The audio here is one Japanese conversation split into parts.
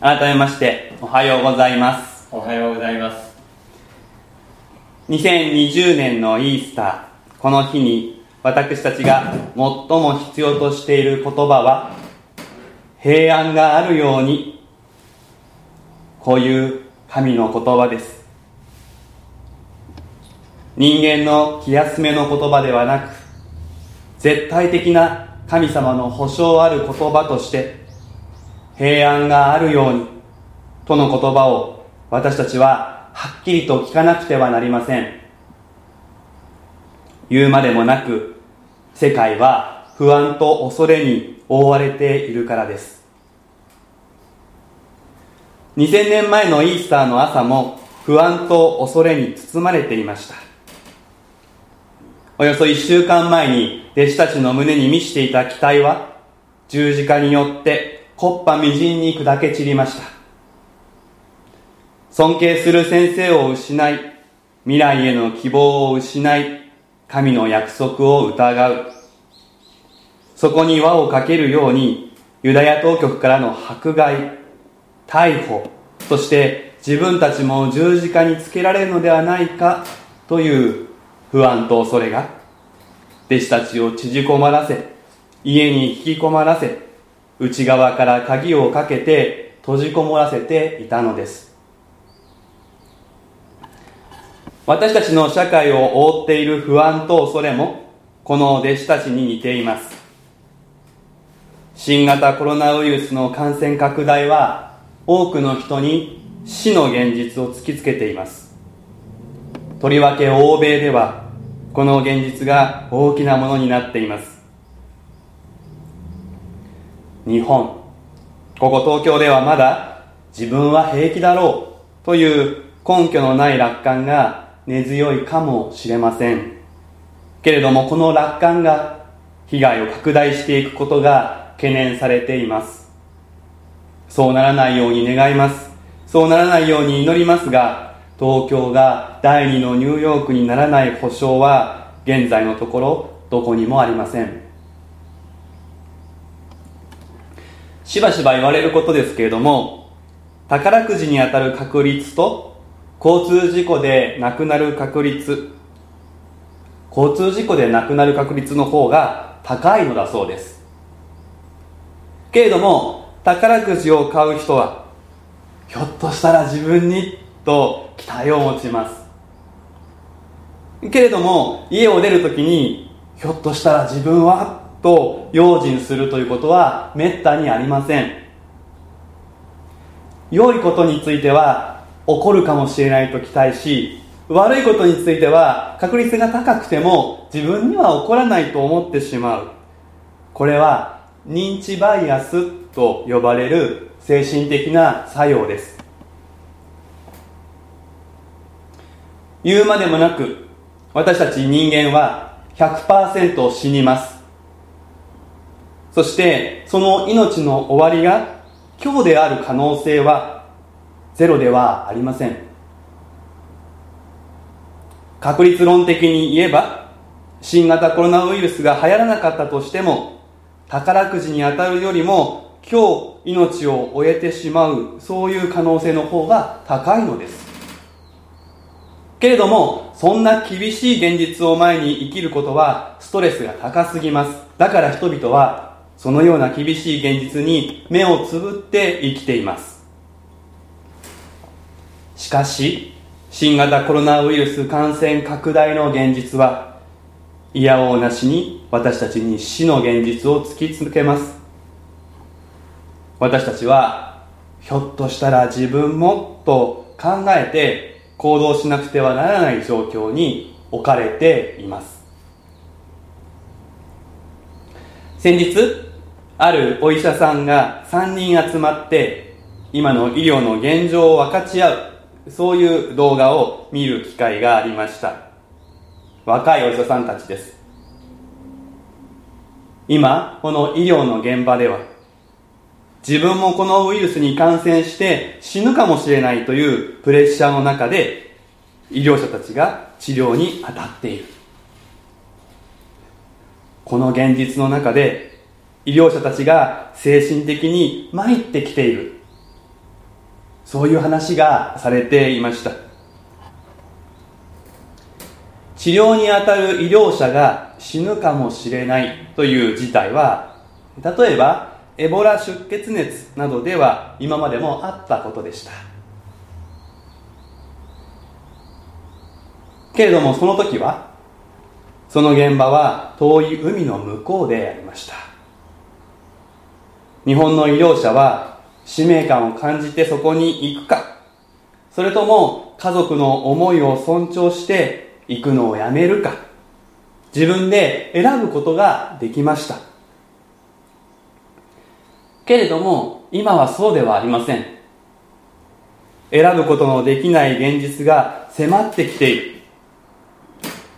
改めましておはようございます。おはようございます。2020年のイースター。この日に私たちが最も必要としている言葉は平安があるようにこういう神の言葉です。人間の気休めの言葉ではなく絶対的な神様の保証ある言葉として平安があるようにとの言葉を私たちははっきりと聞かなくてはなりません。言うまでもなく世界は不安と恐れに覆われているからです。2000年前のイースターの朝も不安と恐れに包まれていました。およそ1週間前に弟子たちの胸に満ちていた期待は十字架によって木っ端みじんに砕け散りました。尊敬する先生を失い未来への希望を失い神の約束を疑う。そこに輪をかけるようにユダヤ当局からの迫害逮捕そして自分たちも十字架につけられるのではないかという不安と恐れが弟子たちを縮こまらせ家に引き込まらせ内側から鍵をかけて閉じこもらせていたのです。私たちの社会を覆っている不安と恐れもこの弟子たちに似ています。新型コロナウイルスの感染拡大は多くの人に死の現実を突きつけています。とりわけ欧米ではこの現実が大きなものになっています。日本。ここ東京ではまだ自分は平気だろうという根拠のない楽観が根強いかもしれません。けれどもこの楽観が被害を拡大していくことが懸念されています。そうならないように願います。そうならないように祈りますが東京が第二のニューヨークにならない保証は現在のところどこにもありません。しばしば言われることですけれども宝くじに当たる確率と交通事故で亡くなる確率交通事故で亡くなる確率の方が高いのだそうです。けれども宝くじを買う人はひょっとしたら自分にと期待を持ちます。けれども家を出るときにひょっとしたら自分はと用心するということはめったにありません。良いことについては起こるかもしれないと期待し悪いことについては確率が高くても自分には起こらないと思ってしまう。これは認知バイアスと呼ばれる精神的な作用です。言うまでもなく私たち人間は100%死にます。そしてその命の終わりが今日である可能性はゼロではありません確率論的に言えば新型コロナウイルスが流行らなかったとしても宝くじに当たるよりも今日命を終えてしまうそういう可能性の方が高いのですけれども、そんな厳しい現実を前に生きることはストレスが高すぎます。だから人々は、そのような厳しい現実に目をつぶって生きています。しかし、新型コロナウイルス感染拡大の現実は、いやおうなしに私たちに死の現実を突きつけます。私たちは、ひょっとしたら自分もと考えて行動しなくてはならない状況に置かれています先日あるお医者さんが3人集まって今の医療の現状を分かち合うそういう動画を見る機会がありました。若いお医者さんたちです。今この医療の現場では自分もこのウイルスに感染して死ぬかもしれないというプレッシャーの中で医療者たちが治療に当たっている。この現実の中で医療者たちが精神的に参ってきている。そういう話がされていました。治療に当たる医療者が死ぬかもしれないという事態は例えばエボラ出血熱などでは今までもあったことでした。けれどもその時はその現場は遠い海の向こうでありました。日本の医療者は使命感を感じてそこに行くか。それとも家族の思いを尊重して行くのをやめるか。自分で選ぶことができました。けれども今はそうではありません。選ぶことのできない現実が迫ってきている。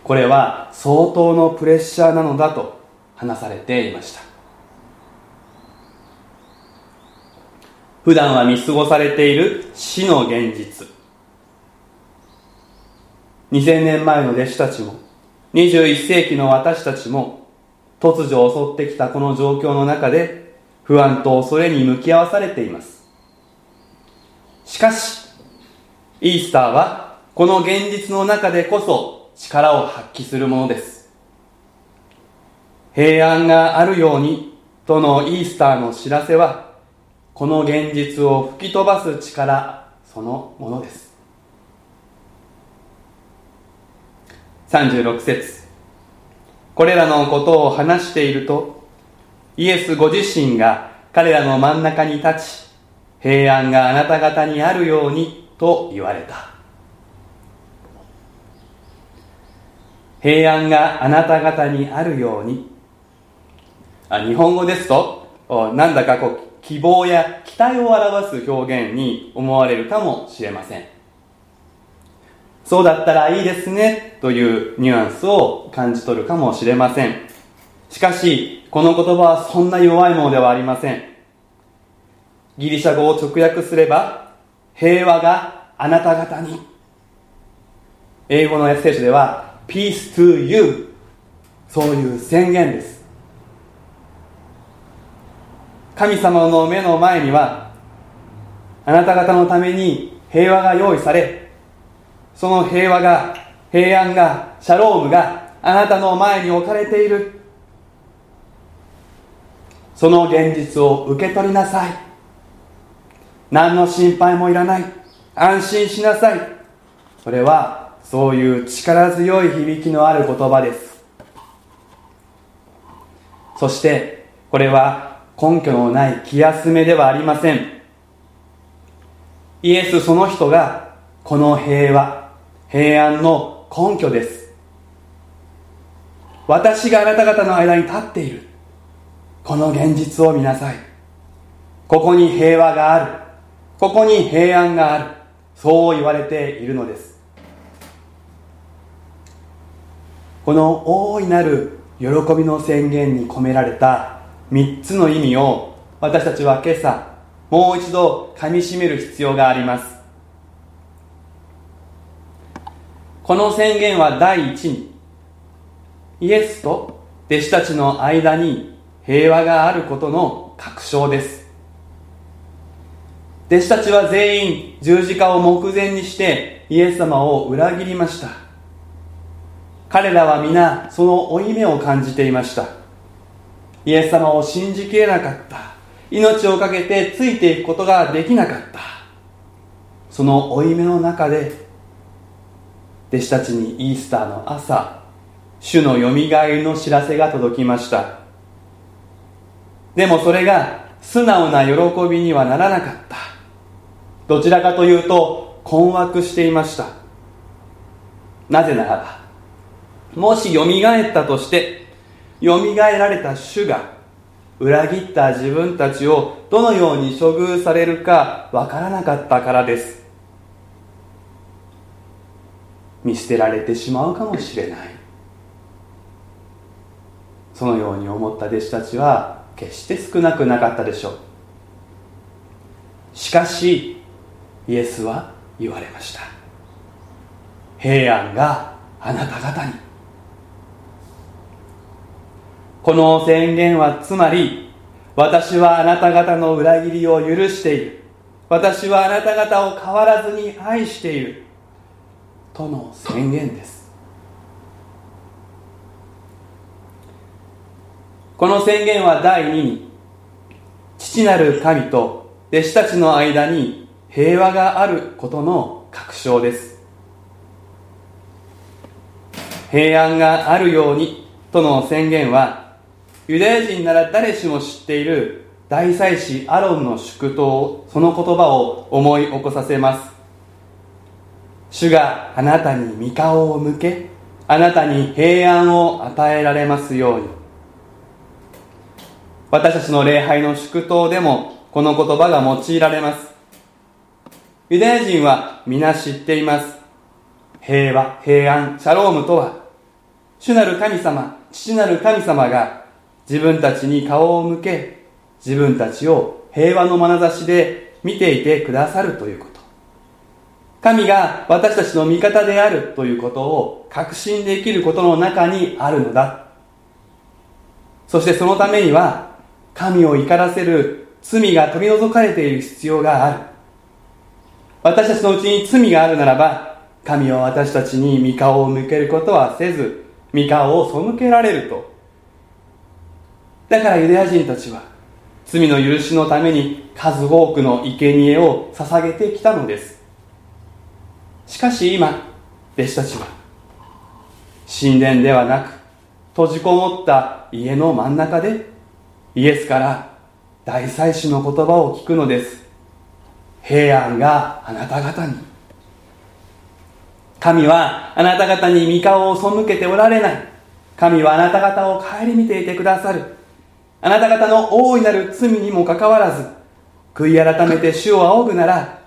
これは相当のプレッシャーなのだと話されていました。普段は見過ごされている死の現実。2000年前の弟子たちも21世紀の私たちも突如襲ってきたこの状況の中で不安と恐れに向き合わされています。しかしイースターはこの現実の中でこそ力を発揮するものです。平安があるようにとのイースターの知らせはこの現実を吹き飛ばす力そのものです。36節。これらのことを話しているとイエスご自身が彼らの真ん中に立ち平安があなた方にあるようにと言われた。平安があなた方にあるように。あ日本語ですと？なんだかこう希望や期待を表す表現に思われるかもしれません。そうだったらいいですねというニュアンスを感じ取るかもしれません。しかしこの言葉はそんな弱いものではありません。ギリシャ語を直訳すれば平和があなた方に。英語のエッセイ書では Peace to you そういう宣言です。神様の目の前にはあなた方のために平和が用意されその平和が平安がシャロームがあなたの前に置かれている。その現実を受け取りなさい。何の心配もいらない。安心しなさい。それはそういう力強い響きのある言葉です。そしてこれは根拠のない気休めではありません。イエスその人がこの平和平安の根拠です。私があなた方の間に立っている。この現実を見なさい。ここに平和がある。ここに平安がある。そう言われているのです。この大いなる喜びの宣言に込められた3つの意味を私たちは今朝もう一度かみしめる必要があります。この宣言は第一にイエスと弟子たちの間に平和があることの確証です。弟子たちは全員十字架を目前にしてイエス様を裏切りました。彼らは皆その負い目を感じていました。イエス様を信じきれなかった。命を懸けてついていくことができなかった。その負い目の中で弟子たちにイースターの朝主のよみがえりの知らせが届きました。でもそれが素直な喜びにはならなかった。どちらかというと困惑していました。なぜならばもしよみがえったとしてよみがえられた主が裏切った自分たちをどのように処遇されるかわからなかったからです。見捨てられてしまうかもしれない。そのように思った弟子たちは決して少なくなかったでしょう。しかしイエスは言われました。平安があなた方に。この宣言はつまり私はあなた方の裏切りを許している。私はあなた方を変わらずに愛している。との宣言です。この宣言は第2に父なる神と弟子たちの間に平和があることの確証です。平安があるようにとの宣言はユダヤ人なら誰しも知っている大祭司アロンの祝祷その言葉を思い起こさせます。主があなたに御顔を向けあなたに平安を与えられますように。私たちの礼拝の祝祷でもこの言葉が用いられます。ユダヤ人は皆知っています。平和平安シャロームとは主なる神様父なる神様が自分たちに顔を向け自分たちを平和の眼差しで見ていてくださるということ。神が私たちの味方であるということを確信できることの中にあるのだ。そしてそのためには神を怒らせる罪が取り除かれている必要がある。私たちのうちに罪があるならば神は私たちに御顔を向けることはせず御顔を背けられるとだからユダヤ人たちは罪の許しのために数多くの生贄を捧げてきたのです。しかし今弟子たちは神殿ではなく閉じこもった家の真ん中でイエスから大祭司の言葉を聞くのです。平安があなた方に。神はあなた方に御顔を背けておられない。神はあなた方を顧みていてくださる。あなた方の大いなる罪にもかかわらず悔い改めて主を仰ぐなら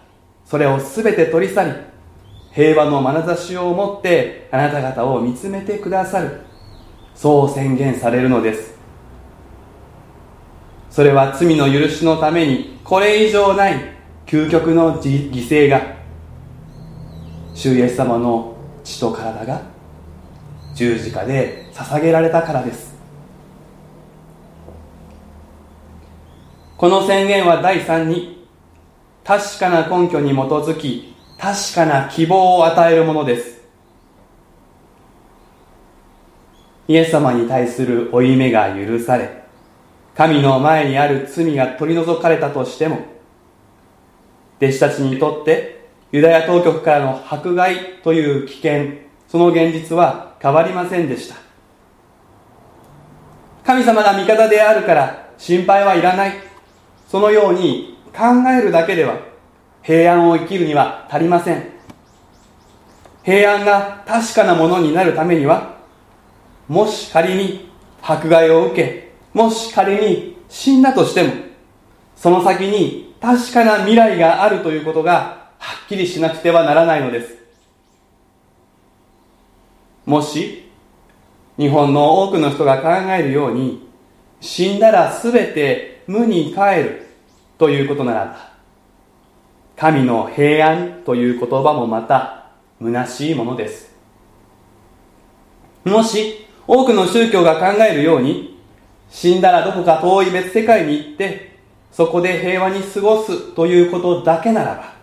それを全て取り去り平和の眼差しを持ってあなた方を見つめてくださる。そう宣言されるのです。それは罪の許しのためにこれ以上ない究極の犠牲が主イエス様の血と体が十字架で捧げられたからです。この宣言は第3に確かな根拠に基づき確かな希望を与えるものです。イエス様に対する負い目が許され神の前にある罪が取り除かれたとしても弟子たちにとってユダヤ当局からの迫害という危険その現実は変わりませんでした。神様が味方であるから心配はいらない。そのように考えるだけでは平安を生きるには足りません。平安が確かなものになるためにはもし仮に迫害を受けもし仮に死んだとしてもその先に確かな未来があるということがはっきりしなくてはならないのです。もし日本の多くの人が考えるように死んだら全て無に帰るということならば神の平安という言葉もまた虚しいものです。もし多くの宗教が考えるように死んだらどこか遠い別世界に行ってそこで平和に過ごすということだけならば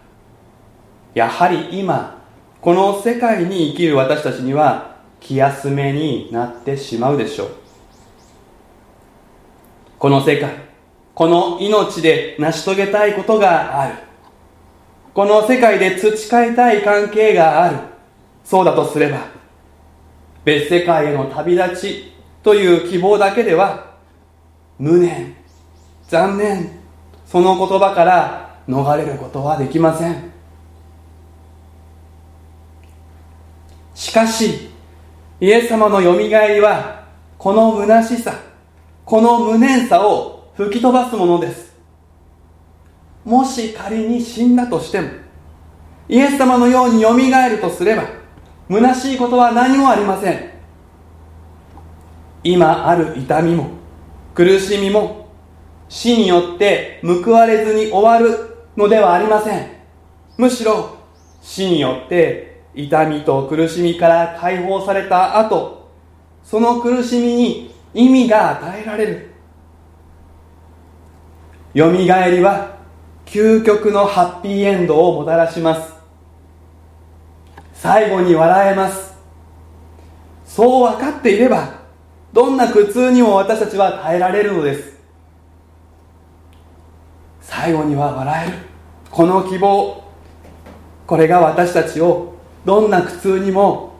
やはり今この世界に生きる私たちには気休めになってしまうでしょう。この世界この命で成し遂げたいことがある。この世界で培いたい関係がある。そうだとすれば別世界への旅立ちという希望だけでは無念残念その言葉から逃れることはできません。しかしイエス様のよみがえりはこの虚しさこの無念さを吹き飛ばすものです。もし仮に死んだとしてもイエス様のようによみがえるとすれば虚しいことは何もありません。今ある痛みも苦しみも死によって報われずに終わるのではありません。むしろ死によって痛みと苦しみから解放された後その苦しみに意味が与えられる。よみがえりは究極のハッピーエンドをもたらします。最後に笑えます。そう分かっていればどんな苦痛にも私たちは耐えられるのです。最後には笑える。この希望。これが私たちをどんな苦痛にも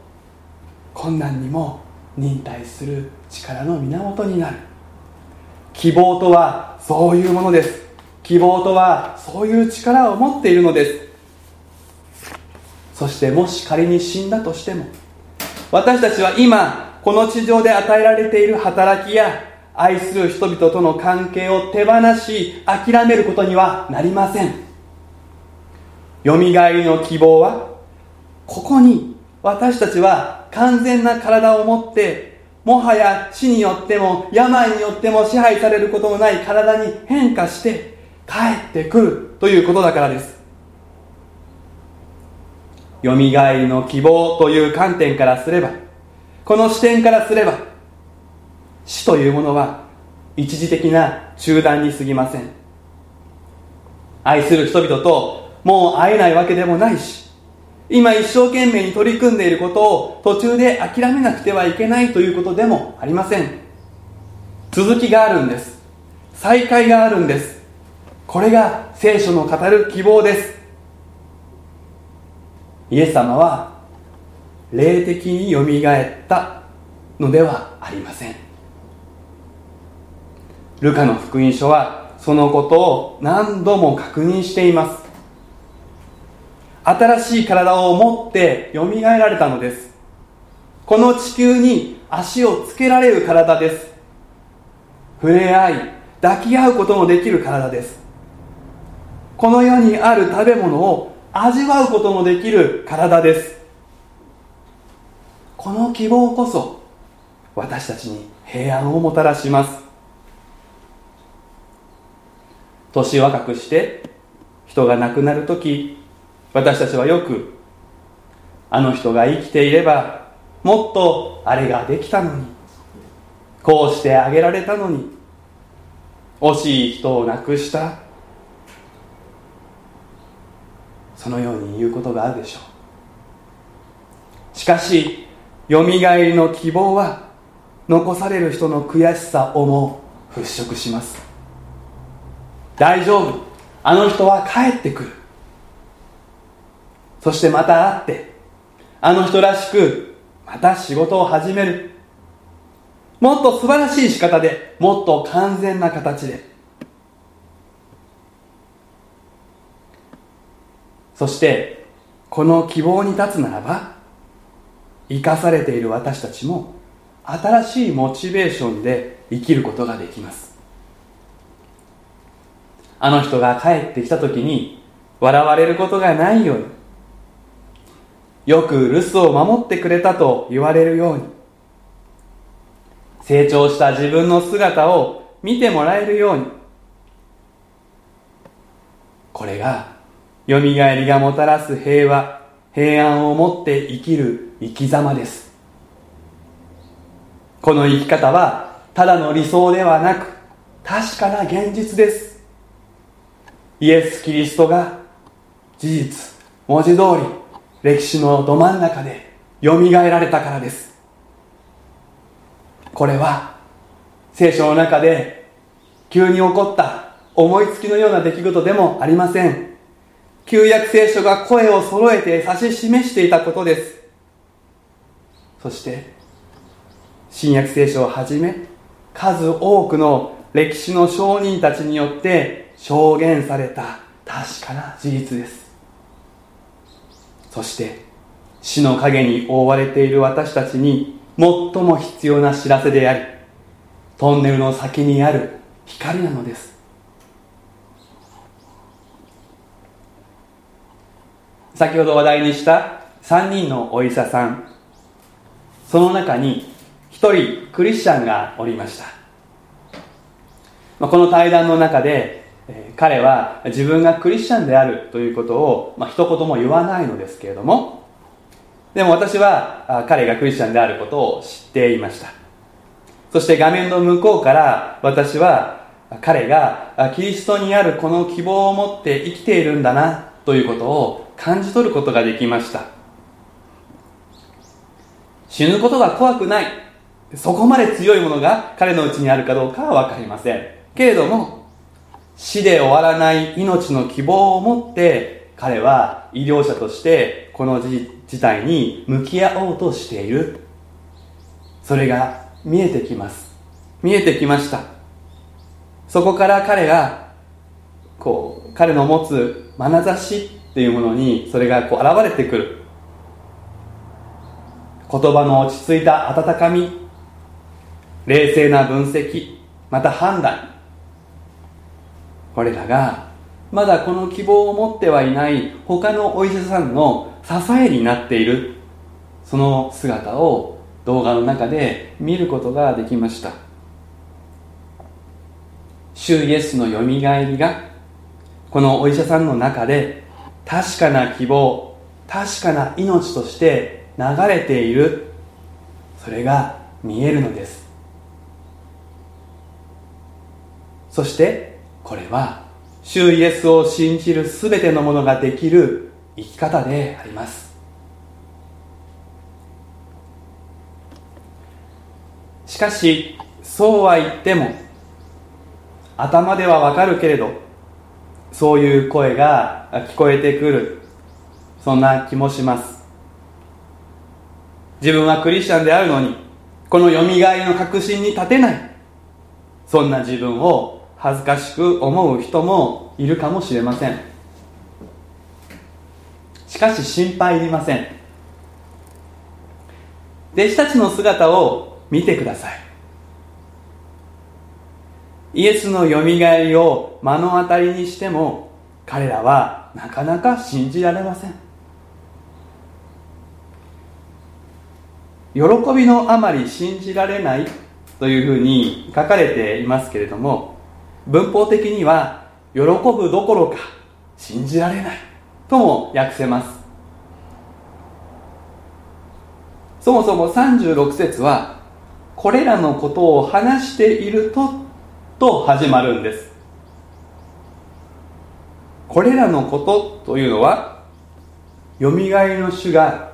困難にも忍耐する力の源になる。希望とはそういうものです。希望とはそういう力を持っているのです。そしてもし仮に死んだとしても私たちは今この地上で与えられている働きや愛する人々との関係を手放し諦めることにはなりません。よみがえりの希望はここに私たちは完全な体を持ってもはや死によっても病によっても支配されることのない体に変化して帰ってくるということだからです。よみがえりの希望という観点からすればこの視点からすれば死というものは一時的な中断に過ぎません。愛する人々ともう会えないわけでもないし今一生懸命に取り組んでいることを途中で諦めなくてはいけないということでもありません。続きがあるんです。再会があるんです。これが聖書の語る希望です。イエス様は霊的によみがえったのではありません。ルカの福音書はそのことを何度も確認しています。新しい体を持ってよみがえられたのです。この地球に足をつけられる体です。触れ合い抱き合うことのできる体です。この世にある食べ物を味わうことのできる体です。この希望こそ私たちに平安をもたらします。年若くして人が亡くなる時私たちはよくあの人が生きていればもっとあれができたのにこうしてあげられたのに惜しい人を亡くした。そのように言うことがあるでしょう。しかしよみがえりの希望は残される人の悔しさをも払拭します。大丈夫。あの人は帰ってくる。そしてまた会ってあの人らしくまた仕事を始める。もっと素晴らしい仕方でもっと完全な形で。そしてこの希望に立つならば生かされている私たちも新しいモチベーションで生きることができます。あの人が帰ってきた時に笑われることがないようによく留守を守ってくれたと言われるように。成長した自分の姿を見てもらえるように。これがよみがえりがもたらす平和平安を持って生きる生き様です。この生き方はただの理想ではなく確かな現実です。イエス・キリストが事実文字通り歴史のど真ん中でよみがえられたからです。これは聖書の中で急に起こった思いつきのような出来事でもありません。旧約聖書が声を揃えて指し示していたことです。そして新約聖書をはじめ数多くの歴史の証人たちによって証言された確かな事実です。そして死の影に覆われている私たちに最も必要な知らせでありトンネルの先にある光なのです。先ほど話題にした3人のお医者さん。その中に1人クリスチャンがおりました。この対談の中で彼は自分がクリスチャンであるということを、まあ、一言も言わないのですけれども。でも私は彼がクリスチャンであることを知っていました。そして画面の向こうから私は彼がキリストにあるこの希望を持って生きているんだなということを感じ取ることができました。死ぬことが怖くない。そこまで強いものが彼のうちにあるかどうかは分かりません。けれども死で終わらない命の希望を持って彼は医療者としてこの事態に向き合おうとしている。それが見えてきます。見えてきました。そこから彼がこう彼の持つ眼差しっていうものにそれがこう現れてくる。言葉の落ち着いた温かみ冷静な分析また判断。これらがまだこの希望を持ってはいない他のお医者さんの支えになっているその姿を動画の中で見ることができました。主イエスのよみがえりがこのお医者さんの中で確かな希望確かな命として流れているそれが見えるのです。そしてこれは主イエスを信じる全てのものができる生き方であります。しかしそうは言っても頭ではわかるけれどそういう声が聞こえてくる。そんな気もします。自分はクリスチャンであるのにこのよみがえの確信に立てない。そんな自分を恥ずかしく思う人もいるかもしれません。しかし心配いりません。弟子たちの姿を見てください。イエスのよみがえりを目の当たりにしても彼らはなかなか信じられません。喜びのあまり信じられないというふうに書かれていますけれども文法的には喜ぶどころか信じられないとも訳せます。そもそも36節はこれらのことを話しているとと始まるんです。これらのことというのはよみがえりの主が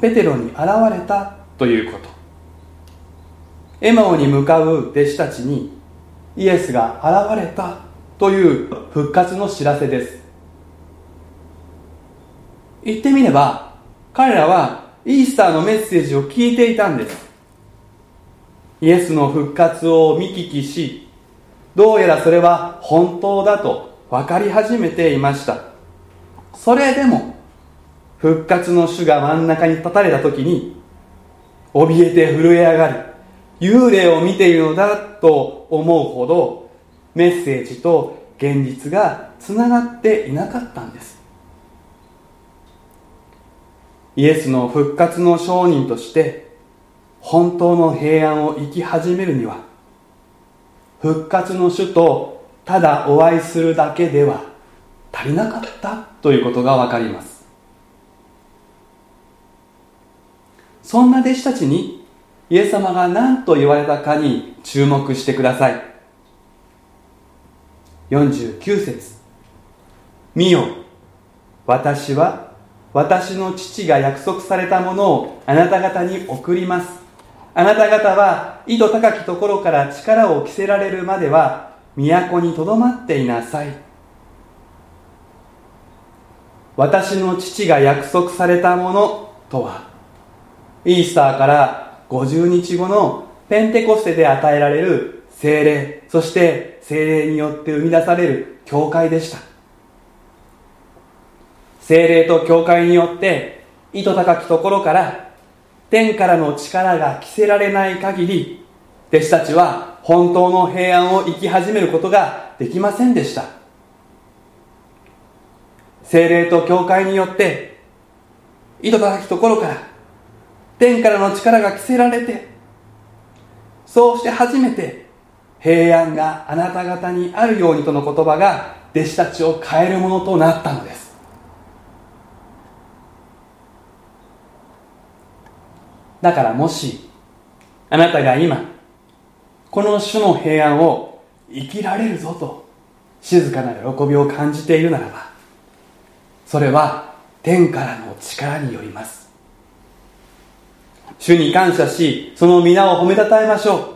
ペテロに現れたということ。エマオに向かう弟子たちにイエスが現れたという復活の知らせです。言ってみれば彼らはイースターのメッセージを聞いていたんです。イエスの復活を見聞きしどうやらそれは本当だと分かり始めていました。それでも復活の主が真ん中に立たれた時に怯えて震え上がり幽霊を見ているのだと思うほどメッセージと現実がつながっていなかったんです。イエスの復活の証人として本当の平安を生き始めるには復活の主とただお会いするだけでは足りなかったということがわかります。そんな弟子たちにイエス様が何と言われたかに注目してください。49節。見よ。私は私の父が約束されたものをあなた方に送ります。あなた方は井戸高きところから力を着せられるまでは都にとどまっていなさい。私の父が約束されたものとは。イースターから50日後のペンテコステで与えられる精霊そして精霊によって生み出される教会でした。精霊と教会によって意図高きところから天からの力が着せられない限り弟子たちは本当の平安を生き始めることができませんでした。精霊と教会によって意図高きところから天からの力が着せられてそうして初めて平安があなた方にあるようにとの言葉が弟子たちを変えるものとなったのです。だからもしあなたが今この種の平安を生きられるぞと静かな喜びを感じているならばそれは天からの力によります。主に感謝しその皆を褒めたたえましょう。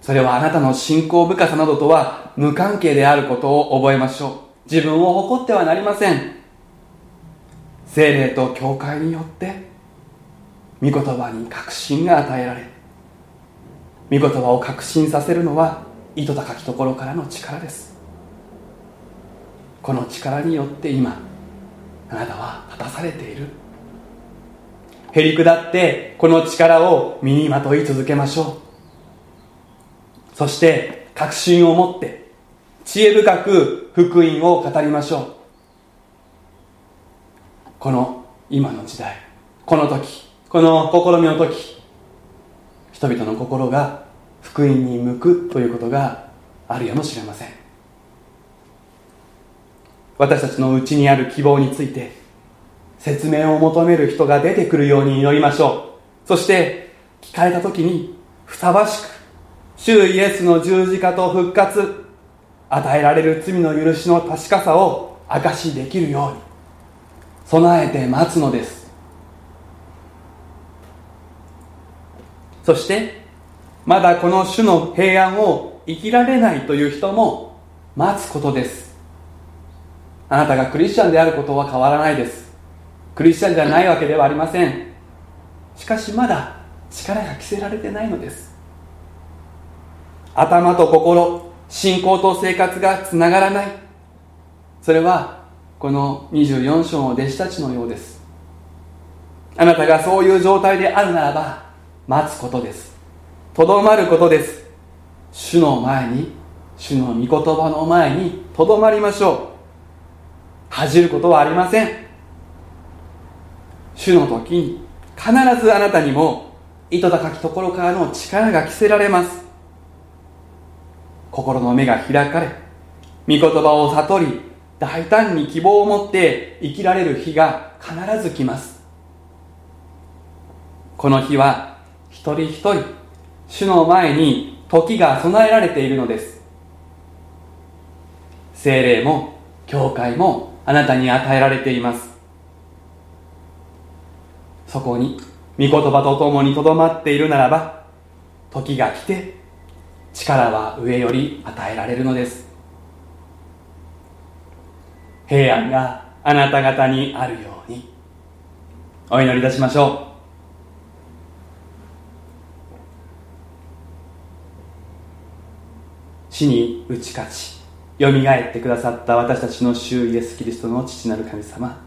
それはあなたの信仰深さなどとは無関係であることを覚えましょう。自分を誇ってはなりません。精霊と教会によって御言葉に確信が与えられ御言葉を確信させるのは糸高きところからの力です。この力によって今あなたは立たされている。へりくだってこの力を身にまとい続けましょう。そして確信を持って知恵深く福音を語りましょう。この今の時代この時この試みの時人々の心が福音に向くということがあるやもしれません。私たちのうちにある希望について説明を求める人が出てくるように祈りましょう。そして聞かれた時にふさわしく主イエスの十字架と復活与えられる罪の許しの確かさを証しできるように備えて待つのです。そしてまだこの主の平安を生きられないという人も待つことです。あなたがクリスチャンであることは変わらないです。クリスチャンじゃないわけではありません。しかしまだ力が着せられてないのです。頭と心信仰と生活がつながらない。それはこの24章の弟子たちのようです。あなたがそういう状態であるならば待つことです。とどまることです。主の前に主の御言葉の前にとどまりましょう。恥じることはありません。主の時に必ずあなたにも糸高きところからの力が着せられます。心の目が開かれ御言葉を悟り大胆に希望を持って生きられる日が必ず来ます。この日は一人一人主の前に時が備えられているのです。精霊も教会もあなたに与えられています。そこに御言葉と共にとどまっているならば時が来て力は上より与えられるのです。平安があなた方にあるようにお祈りいたしましょう。死に打ち勝ちよみがえってくださった私たちの主イエス・キリストの父なる神様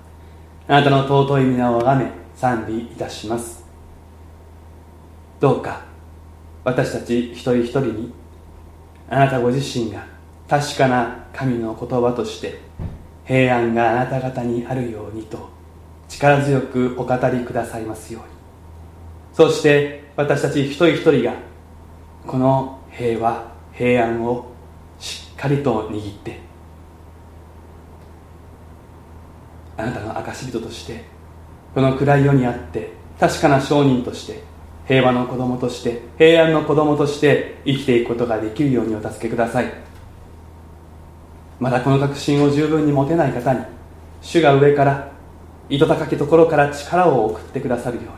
あなたの尊い皆をあがめ賛美いたします。どうか私たち一人一人にあなたご自身が確かな神の言葉として平安があなた方にあるようにと力強くお語りくださいますように。そして私たち一人一人がこの平和平安をしっかりと握ってあなたの証人としてこの暗い世にあって確かな証人として平和の子供として平安の子供として生きていくことができるようにお助けください。まだこの確信を十分に持てない方に主が上から糸高きところから力を送ってくださるように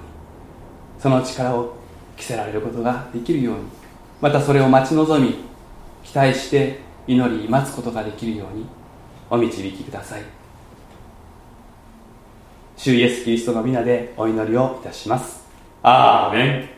その力を着せられることができるようにまたそれを待ち望み期待して祈り待つことができるようにお導きください。主イエス・キリストの皆でお祈りをいたします。アーメン。